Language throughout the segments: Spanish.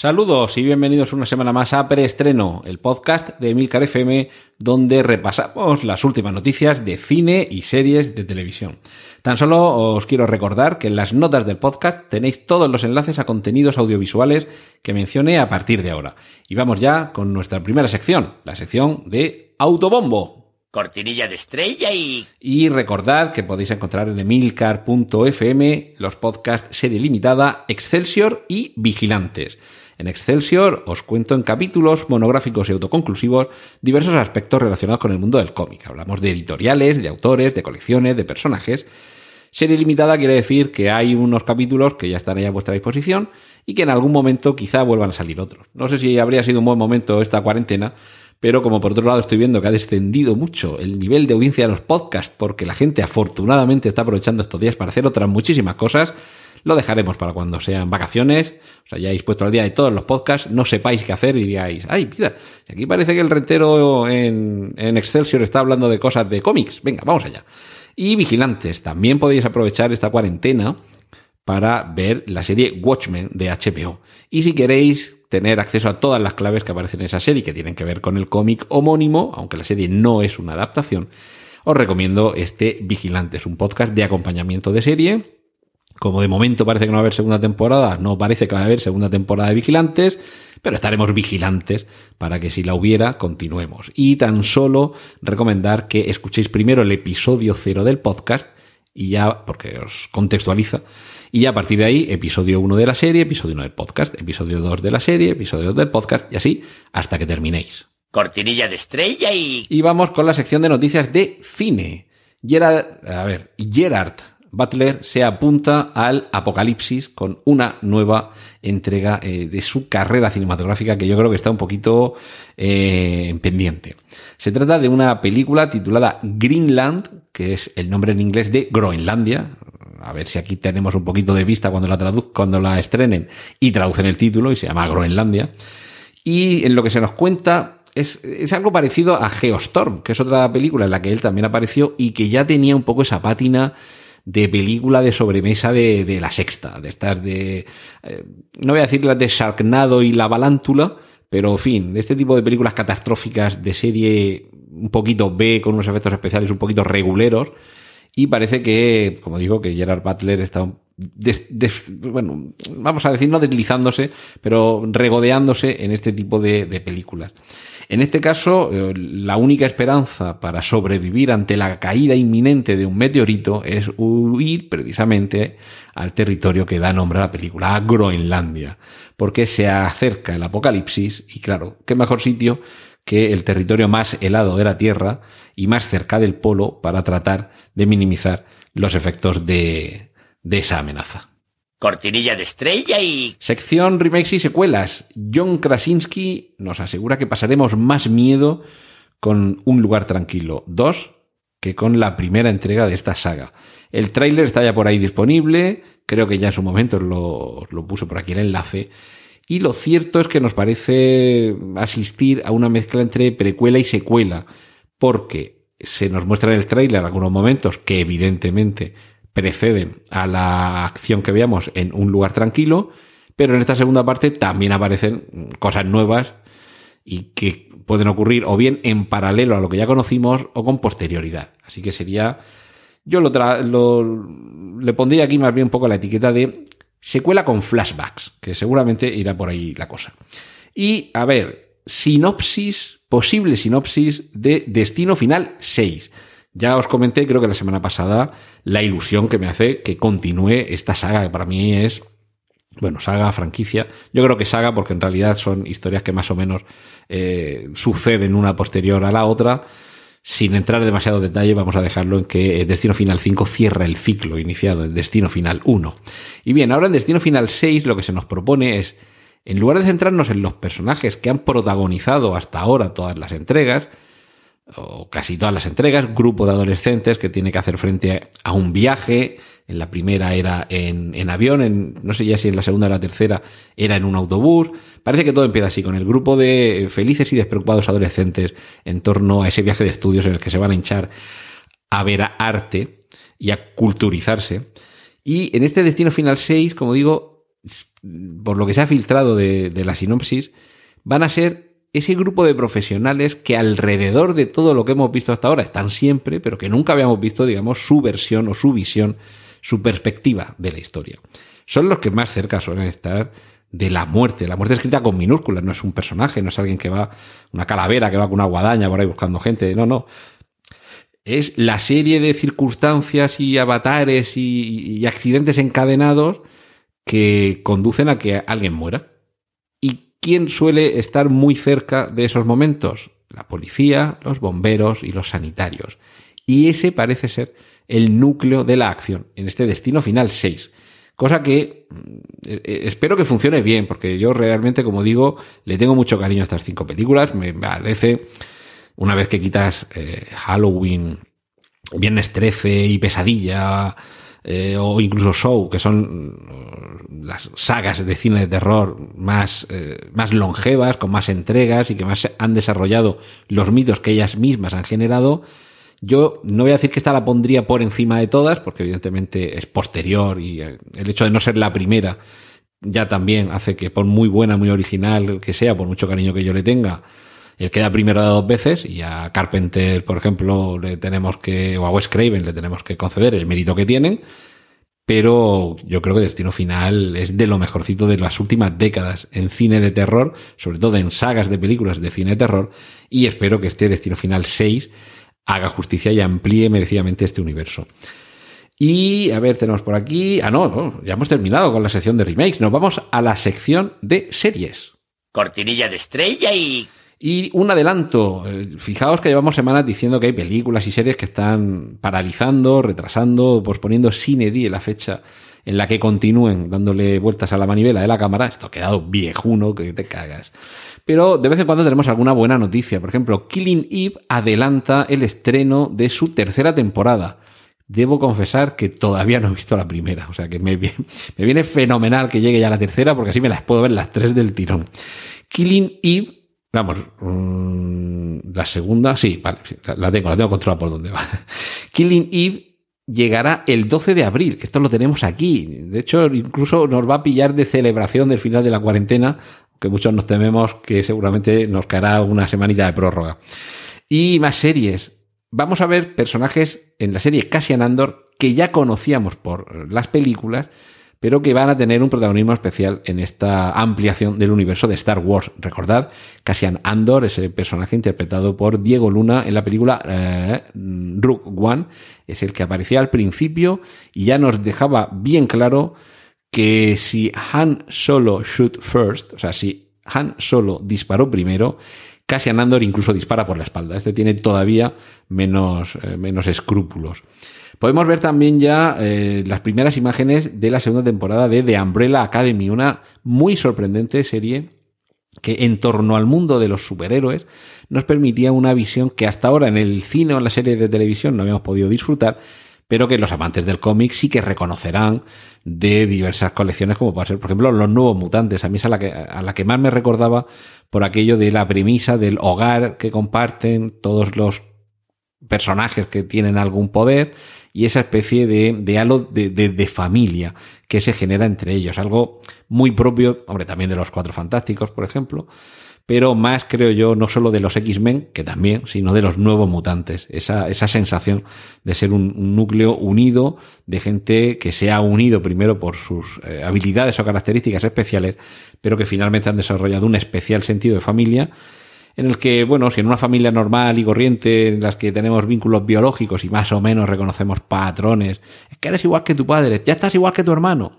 Saludos y bienvenidos una semana más a Preestreno, el podcast de Emilcar FM, donde repasamos las últimas noticias de cine y series de televisión. Tan solo os quiero recordar que en las notas del podcast tenéis todos los enlaces a contenidos audiovisuales que mencioné a partir de ahora. Y vamos ya con nuestra primera sección, la sección de Autobombo. Cortinilla de estrella y... Y recordad que podéis encontrar en emilcar.fm los podcasts serie limitada, Excelsior y Vigilantes. En Excelsior os cuento en capítulos monográficos y autoconclusivos diversos aspectos relacionados con el mundo del cómic. Hablamos de editoriales, de autores, de colecciones, de personajes. Serie limitada quiere decir que hay unos capítulos que ya están ahí a vuestra disposición y que en algún momento quizá vuelvan a salir otros. No sé si habría sido un buen momento esta cuarentena, pero como por otro lado estoy viendo que ha descendido mucho el nivel de audiencia de los podcasts porque la gente afortunadamente está aprovechando estos días para hacer otras muchísimas cosas, lo dejaremos para cuando sean vacaciones, os hayáis puesto al día de todos los podcasts, no sepáis qué hacer y diríais, ay, mira, aquí parece que el rentero en, en Excelsior está hablando de cosas de cómics, venga, vamos allá. Y vigilantes, también podéis aprovechar esta cuarentena para ver la serie Watchmen de HBO. Y si queréis tener acceso a todas las claves que aparecen en esa serie que tienen que ver con el cómic homónimo, aunque la serie no es una adaptación, os recomiendo este Vigilantes, un podcast de acompañamiento de serie. Como de momento parece que no va a haber segunda temporada, no parece que va a haber segunda temporada de Vigilantes, pero estaremos vigilantes para que si la hubiera, continuemos. Y tan solo recomendar que escuchéis primero el episodio cero del podcast y ya, porque os contextualiza, y ya a partir de ahí, episodio 1 de la serie, episodio 1 del podcast, episodio 2 de la serie, episodio 2 del podcast, y así hasta que terminéis. Cortinilla de estrella y... Y vamos con la sección de noticias de cine. Gerard, a ver, Gerard Butler se apunta al apocalipsis con una nueva entrega eh, de su carrera cinematográfica que yo creo que está un poquito eh, pendiente. Se trata de una película titulada Greenland, que es el nombre en inglés de Groenlandia. A ver si aquí tenemos un poquito de vista cuando la, cuando la estrenen y traducen el título y se llama Groenlandia. Y en lo que se nos cuenta es, es, algo parecido a Geostorm, que es otra película en la que él también apareció y que ya tenía un poco esa pátina de película de sobremesa de, de la sexta, de estas de... Eh, no voy a decir las de Sharknado y la Balántula, pero en fin, de este tipo de películas catastróficas de serie un poquito B con unos efectos especiales un poquito reguleros. Y parece que, como digo, que Gerard Butler está bueno, vamos a decir, no deslizándose, pero regodeándose en este tipo de, de películas. En este caso, eh, la única esperanza para sobrevivir ante la caída inminente de un meteorito es huir precisamente al territorio que da nombre a la película, a Groenlandia, porque se acerca el apocalipsis y claro, qué mejor sitio que el territorio más helado de la Tierra y más cerca del polo para tratar de minimizar los efectos de, de esa amenaza. Cortinilla de estrella y... Sección remakes y secuelas. John Krasinski nos asegura que pasaremos más miedo con Un lugar tranquilo 2 que con la primera entrega de esta saga. El tráiler está ya por ahí disponible, creo que ya en su momento lo, lo puse por aquí el enlace. Y lo cierto es que nos parece asistir a una mezcla entre precuela y secuela, porque se nos muestra en el tráiler algunos momentos que evidentemente preceden a la acción que veamos en un lugar tranquilo, pero en esta segunda parte también aparecen cosas nuevas y que pueden ocurrir o bien en paralelo a lo que ya conocimos o con posterioridad. Así que sería, yo lo, lo le pondría aquí más bien un poco la etiqueta de secuela con flashbacks, que seguramente irá por ahí la cosa. Y a ver, sinopsis, posible sinopsis de Destino Final 6. Ya os comenté, creo que la semana pasada, la ilusión que me hace que continúe esta saga, que para mí es, bueno, saga, franquicia. Yo creo que saga porque en realidad son historias que más o menos eh, suceden una posterior a la otra. Sin entrar en demasiado detalle, vamos a dejarlo en que Destino Final 5 cierra el ciclo iniciado en Destino Final 1. Y bien, ahora en Destino Final 6 lo que se nos propone es, en lugar de centrarnos en los personajes que han protagonizado hasta ahora todas las entregas, o casi todas las entregas, grupo de adolescentes que tiene que hacer frente a un viaje. En la primera era en, en avión, en, no sé ya si en la segunda o la tercera era en un autobús. Parece que todo empieza así, con el grupo de felices y despreocupados adolescentes en torno a ese viaje de estudios en el que se van a hinchar a ver arte y a culturizarse. Y en este Destino Final 6, como digo, por lo que se ha filtrado de la sinopsis, van a ser ese grupo de profesionales que alrededor de todo lo que hemos visto hasta ahora están siempre, pero que nunca habíamos visto, digamos, su versión o su visión, su perspectiva de la historia. Son los que más cerca suelen estar de la muerte. La muerte escrita con minúsculas, no es un personaje, no es alguien que va, una calavera que va con una guadaña por ahí buscando gente, no, no. Es la serie de circunstancias y avatares y, y accidentes encadenados que conducen a que alguien muera. ¿Quién suele estar muy cerca de esos momentos? La policía, los bomberos y los sanitarios. Y ese parece ser el núcleo de la acción en este destino final 6. Cosa que eh, eh, espero que funcione bien, porque yo realmente, como digo, le tengo mucho cariño a estas cinco películas. Me parece, una vez que quitas eh, Halloween, Viernes 13 y Pesadilla, eh, o incluso Show, que son mm, las sagas de cine de terror más, eh, más longevas, con más entregas y que más han desarrollado los mitos que ellas mismas han generado. Yo no voy a decir que esta la pondría por encima de todas, porque evidentemente es posterior y eh, el hecho de no ser la primera ya también hace que por muy buena, muy original que sea, por mucho cariño que yo le tenga, él queda primero de dos veces y a Carpenter, por ejemplo, le tenemos que, o a Wes Craven le tenemos que conceder el mérito que tienen, pero yo creo que Destino Final es de lo mejorcito de las últimas décadas en cine de terror, sobre todo en sagas de películas de cine de terror, y espero que este Destino Final 6 haga justicia y amplíe merecidamente este universo. Y a ver, tenemos por aquí. Ah, no, no, ya hemos terminado con la sección de remakes. Nos vamos a la sección de series. Cortinilla de estrella y y un adelanto, eh, fijaos que llevamos semanas diciendo que hay películas y series que están paralizando, retrasando, posponiendo sin edie la fecha en la que continúen dándole vueltas a la manivela de la cámara. Esto ha quedado viejuno que te cagas. Pero de vez en cuando tenemos alguna buena noticia. Por ejemplo, Killing Eve adelanta el estreno de su tercera temporada. Debo confesar que todavía no he visto la primera, o sea que me viene fenomenal que llegue ya la tercera porque así me las puedo ver las tres del tirón. Killing Eve Vamos, mm, la segunda, sí, vale, la tengo, la tengo controlada por dónde va. Killing Eve llegará el 12 de abril, que esto lo tenemos aquí. De hecho, incluso nos va a pillar de celebración del final de la cuarentena, que muchos nos tememos que seguramente nos caerá una semanita de prórroga. Y más series. Vamos a ver personajes en la serie Cassian Andor que ya conocíamos por las películas, pero que van a tener un protagonismo especial en esta ampliación del universo de Star Wars. Recordad, Cassian Andor, ese personaje interpretado por Diego Luna en la película eh, Rook One, es el que aparecía al principio y ya nos dejaba bien claro que si Han Solo shoot first, o sea, si Han Solo disparó primero, Cassian Andor incluso dispara por la espalda. Este tiene todavía menos, eh, menos escrúpulos. Podemos ver también ya eh, las primeras imágenes de la segunda temporada de The Umbrella Academy, una muy sorprendente serie que en torno al mundo de los superhéroes nos permitía una visión que hasta ahora en el cine o en la serie de televisión no habíamos podido disfrutar, pero que los amantes del cómic sí que reconocerán de diversas colecciones, como puede ser, por ejemplo, Los Nuevos Mutantes. A mí es a la que, a la que más me recordaba por aquello de la premisa del hogar que comparten todos los personajes que tienen algún poder y esa especie de, de halo de, de, familia que se genera entre ellos. Algo muy propio, hombre, también de los Cuatro Fantásticos, por ejemplo, pero más, creo yo, no solo de los X-Men, que también, sino de los nuevos mutantes. Esa, esa sensación de ser un, núcleo unido, de gente que se ha unido primero por sus eh, habilidades o características especiales, pero que finalmente han desarrollado un especial sentido de familia en el que, bueno, si en una familia normal y corriente, en las que tenemos vínculos biológicos y más o menos reconocemos patrones, es que eres igual que tu padre, ya estás igual que tu hermano.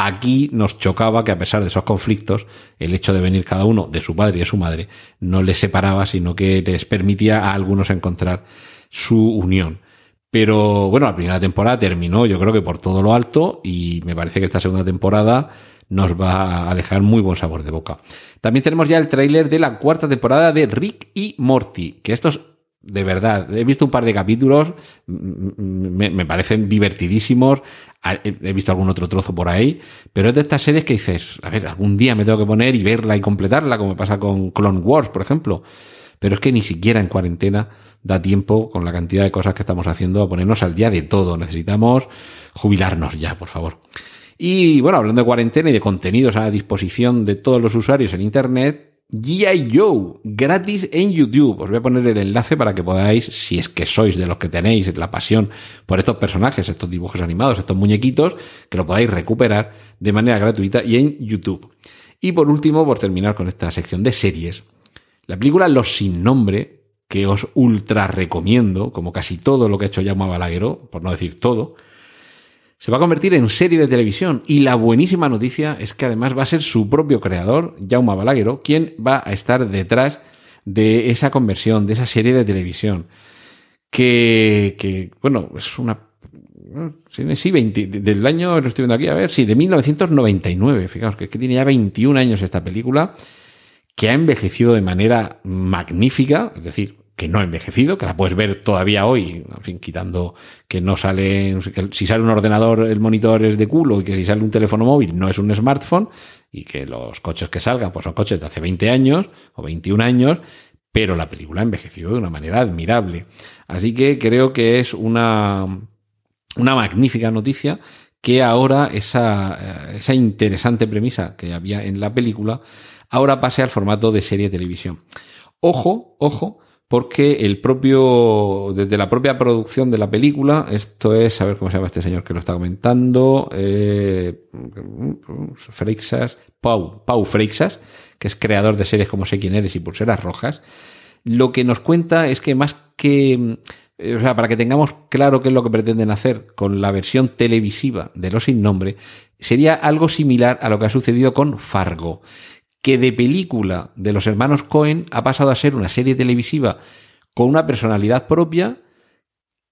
Aquí nos chocaba que a pesar de esos conflictos, el hecho de venir cada uno de su padre y de su madre no les separaba, sino que les permitía a algunos encontrar su unión. Pero bueno, la primera temporada terminó yo creo que por todo lo alto y me parece que esta segunda temporada nos va a dejar muy buen sabor de boca. También tenemos ya el tráiler de la cuarta temporada de Rick y Morty, que estos de verdad. He visto un par de capítulos, me, me parecen divertidísimos. He visto algún otro trozo por ahí, pero es de estas series que dices, a ver, algún día me tengo que poner y verla y completarla, como pasa con Clone Wars, por ejemplo. Pero es que ni siquiera en cuarentena da tiempo, con la cantidad de cosas que estamos haciendo, a ponernos al día de todo. Necesitamos jubilarnos ya, por favor. Y bueno, hablando de cuarentena y de contenidos a disposición de todos los usuarios en Internet, G.I. Joe, gratis en YouTube. Os voy a poner el enlace para que podáis, si es que sois de los que tenéis la pasión por estos personajes, estos dibujos animados, estos muñequitos, que lo podáis recuperar de manera gratuita y en YouTube. Y por último, por terminar con esta sección de series, la película Los sin nombre, que os ultra recomiendo, como casi todo lo que ha hecho Jaume Balagueró, por no decir todo, se va a convertir en serie de televisión. Y la buenísima noticia es que además va a ser su propio creador, Jaume Balagueró, quien va a estar detrás de esa conversión, de esa serie de televisión. Que, que bueno, es una Sí, 20, del año, lo estoy viendo aquí, a ver, sí, de 1999. Fijaos que, que tiene ya 21 años esta película que ha envejecido de manera magnífica, es decir, que no ha envejecido, que la puedes ver todavía hoy, en fin, quitando que no sale, si sale un ordenador, el monitor es de culo y que si sale un teléfono móvil no es un smartphone y que los coches que salgan pues son coches de hace 20 años o 21 años, pero la película ha envejecido de una manera admirable. Así que creo que es una, una magnífica noticia que ahora esa, esa interesante premisa que había en la película ahora pase al formato de serie de televisión. Ojo, ojo, porque el propio, desde la propia producción de la película, esto es, a ver cómo se llama este señor que lo está comentando, eh, Freixas, Pau, Pau Freixas, que es creador de series como Sé quién eres y Pulseras Rojas, lo que nos cuenta es que más que, eh, o sea, para que tengamos claro qué es lo que pretenden hacer con la versión televisiva de Los Sin Nombre, sería algo similar a lo que ha sucedido con Fargo que de película de los hermanos Cohen ha pasado a ser una serie televisiva con una personalidad propia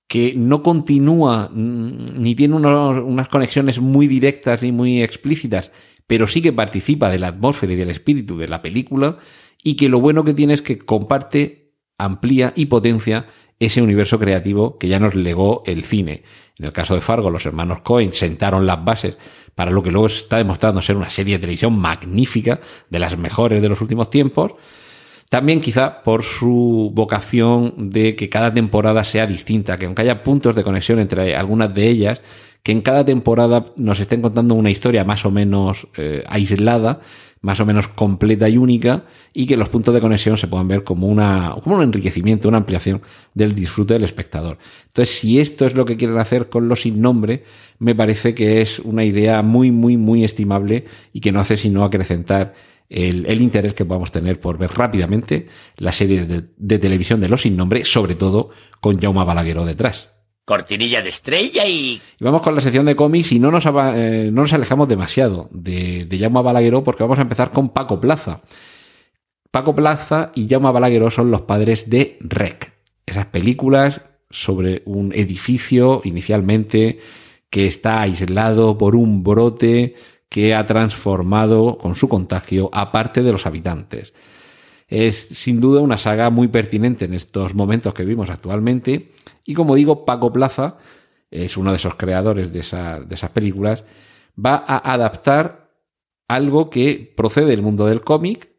que no continúa mm, ni tiene unas conexiones muy directas ni muy explícitas, pero sí que participa de la atmósfera y del espíritu de la película y que lo bueno que tiene es que comparte, amplía y potencia ese universo creativo que ya nos legó el cine. En el caso de Fargo, los hermanos Cohen sentaron las bases para lo que luego está demostrando ser una serie de televisión magnífica, de las mejores de los últimos tiempos. También quizá por su vocación de que cada temporada sea distinta, que aunque haya puntos de conexión entre algunas de ellas, que en cada temporada nos estén contando una historia más o menos eh, aislada, más o menos completa y única, y que los puntos de conexión se puedan ver como, una, como un enriquecimiento, una ampliación del disfrute del espectador. Entonces, si esto es lo que quieren hacer con los sin nombre, me parece que es una idea muy, muy, muy estimable y que no hace sino acrecentar el, el, interés que podamos tener por ver rápidamente la serie de, de televisión de los sin nombre, sobre todo con Jaume Balagueró detrás cortinilla de estrella y... vamos con la sección de cómics y no nos, eh, no nos alejamos demasiado de, de Jaume Balagueró porque vamos a empezar con Paco Plaza. Paco Plaza y Jaume Balagueró son los padres de Rec. Esas películas sobre un edificio inicialmente que está aislado por un brote que ha transformado con su contagio a parte de los habitantes. Es sin duda una saga muy pertinente en estos momentos que vivimos actualmente y como digo, Paco Plaza es uno de esos creadores de, de esas películas, va a adaptar algo que procede del mundo del cómic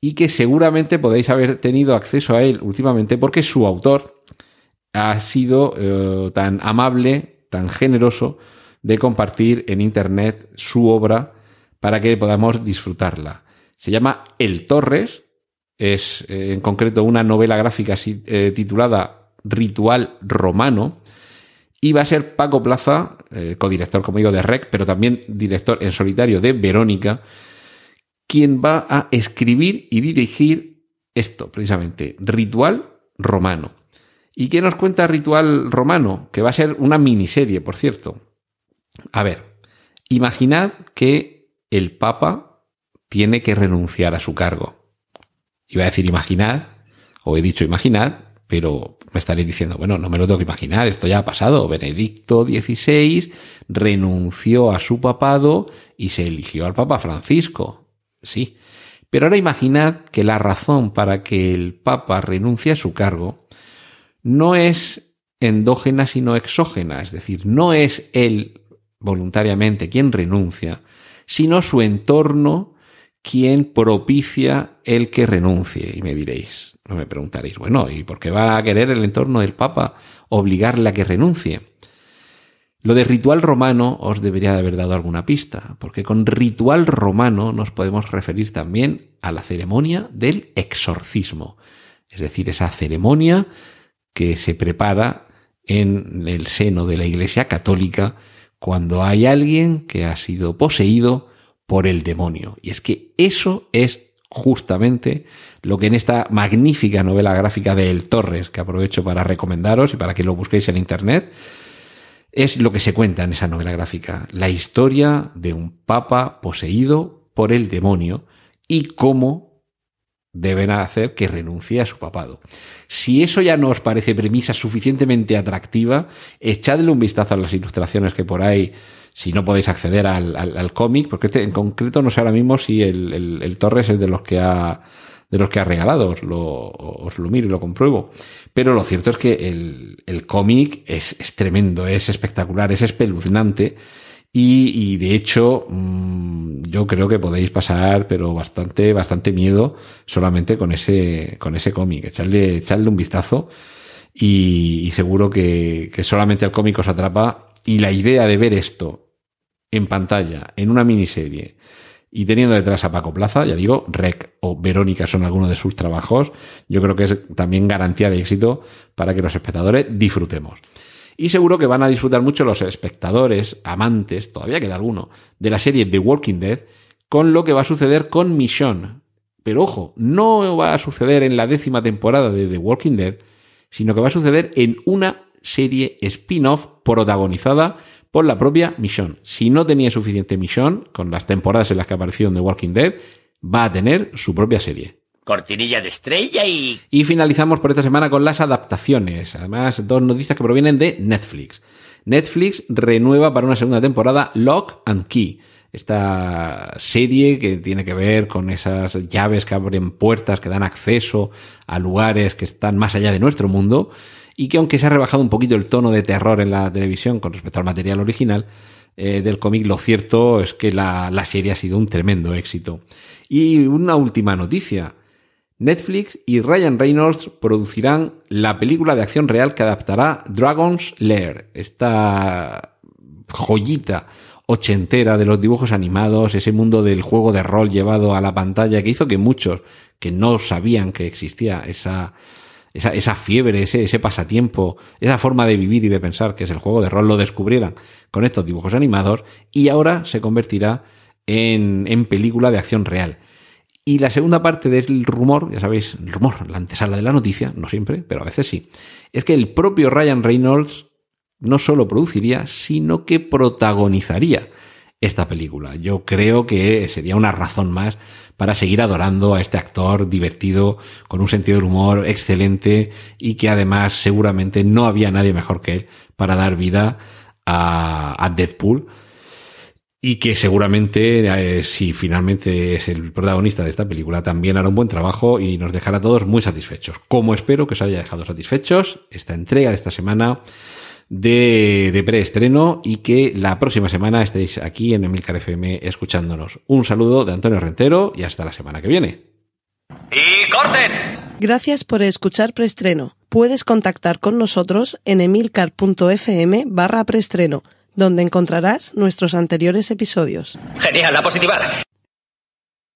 y que seguramente podéis haber tenido acceso a él últimamente porque su autor ha sido eh, tan amable, tan generoso de compartir en Internet su obra para que podamos disfrutarla. Se llama El Torres, es eh, en concreto una novela gráfica eh, titulada ritual romano. Y va a ser Paco Plaza, eh, codirector, como digo, de REC, pero también director en solitario de Verónica, quien va a escribir y dirigir esto, precisamente, Ritual Romano. ¿Y qué nos cuenta Ritual Romano? Que va a ser una miniserie, por cierto. A ver, imaginad que el Papa tiene que renunciar a su cargo. Iba a decir imaginad, o he dicho imaginad, pero me estaréis diciendo, bueno, no me lo tengo que imaginar, esto ya ha pasado. Benedicto XVI renunció a su papado y se eligió al Papa Francisco. Sí. Pero ahora imaginad que la razón para que el Papa renuncie a su cargo no es endógena sino exógena, es decir, no es él voluntariamente quien renuncia, sino su entorno quien propicia el que renuncie. Y me diréis, no me preguntaréis, bueno, ¿y por qué va a querer el entorno del Papa obligarle a que renuncie? Lo de ritual romano os debería de haber dado alguna pista, porque con ritual romano nos podemos referir también a la ceremonia del exorcismo, es decir, esa ceremonia que se prepara en el seno de la Iglesia Católica cuando hay alguien que ha sido poseído por el demonio. Y es que eso es justamente lo que en esta magnífica novela gráfica de El Torres, que aprovecho para recomendaros y para que lo busquéis en Internet, es lo que se cuenta en esa novela gráfica, la historia de un papa poseído por el demonio y cómo deben hacer que renuncie a su papado. Si eso ya no os parece premisa suficientemente atractiva, echadle un vistazo a las ilustraciones que por ahí, si no podéis acceder al, cómic, porque este en concreto no sé ahora mismo si el, el Torres es de los que ha de los que ha regalado, os lo, miro y lo compruebo. Pero lo cierto es que el, el cómic es, es, tremendo, es espectacular, es espeluznante. Y, de hecho, mmm, yo creo que podéis pasar, pero bastante, bastante miedo solamente con ese, con ese cómic. Echarle, echarle un vistazo y, y seguro que, que solamente el cómic os atrapa. Y la idea de ver esto en pantalla, en una miniserie, y teniendo detrás a Paco Plaza, ya digo, Rec o Verónica son algunos de sus trabajos, yo creo que es también garantía de éxito para que los espectadores disfrutemos. Y seguro que van a disfrutar mucho los espectadores, amantes, todavía queda alguno, de la serie The Walking Dead, con lo que va a suceder con Michonne. Pero ojo, no va a suceder en la décima temporada de The Walking Dead, sino que va a suceder en una serie spin-off protagonizada por la propia Michonne. Si no tenía suficiente Michonne, con las temporadas en las que apareció en The Walking Dead, va a tener su propia serie. Cortinilla de estrella y... Y finalizamos por esta semana con las adaptaciones. Además, dos noticias que provienen de Netflix. Netflix renueva para una segunda temporada Lock and Key. Esta serie que tiene que ver con esas llaves que abren puertas, que dan acceso a lugares que están más allá de nuestro mundo y que aunque se ha rebajado un poquito el tono de terror en la televisión con respecto al material original eh, del cómic, lo cierto es que la, la serie ha sido un tremendo éxito. Y una última noticia. Netflix y Ryan Reynolds producirán la película de acción real que adaptará Dragon's Lair, esta joyita ochentera de los dibujos animados, ese mundo del juego de rol llevado a la pantalla que hizo que muchos que no sabían que existía esa esa, esa fiebre, ese, ese pasatiempo, esa forma de vivir y de pensar que es el juego de rol, lo descubrieran con estos dibujos animados y ahora se convertirá en, en película de acción real. Y la segunda parte del rumor, ya sabéis, el rumor, la antesala de la noticia, no siempre, pero a veces sí, es que el propio Ryan Reynolds no solo produciría, sino que protagonizaría esta película. Yo creo que sería una razón más para seguir adorando a este actor divertido, con un sentido del humor excelente y que además seguramente no había nadie mejor que él para dar vida a, a Deadpool y que seguramente eh, si finalmente es el protagonista de esta película también hará un buen trabajo y nos dejará a todos muy satisfechos. Como espero que os haya dejado satisfechos esta entrega de esta semana de, de preestreno y que la próxima semana estéis aquí en Emilcar FM escuchándonos. Un saludo de Antonio Rentero y hasta la semana que viene. ¡Y corten! Gracias por escuchar preestreno. Puedes contactar con nosotros en emilcar.fm barra preestreno, donde encontrarás nuestros anteriores episodios. Genial, a positivar.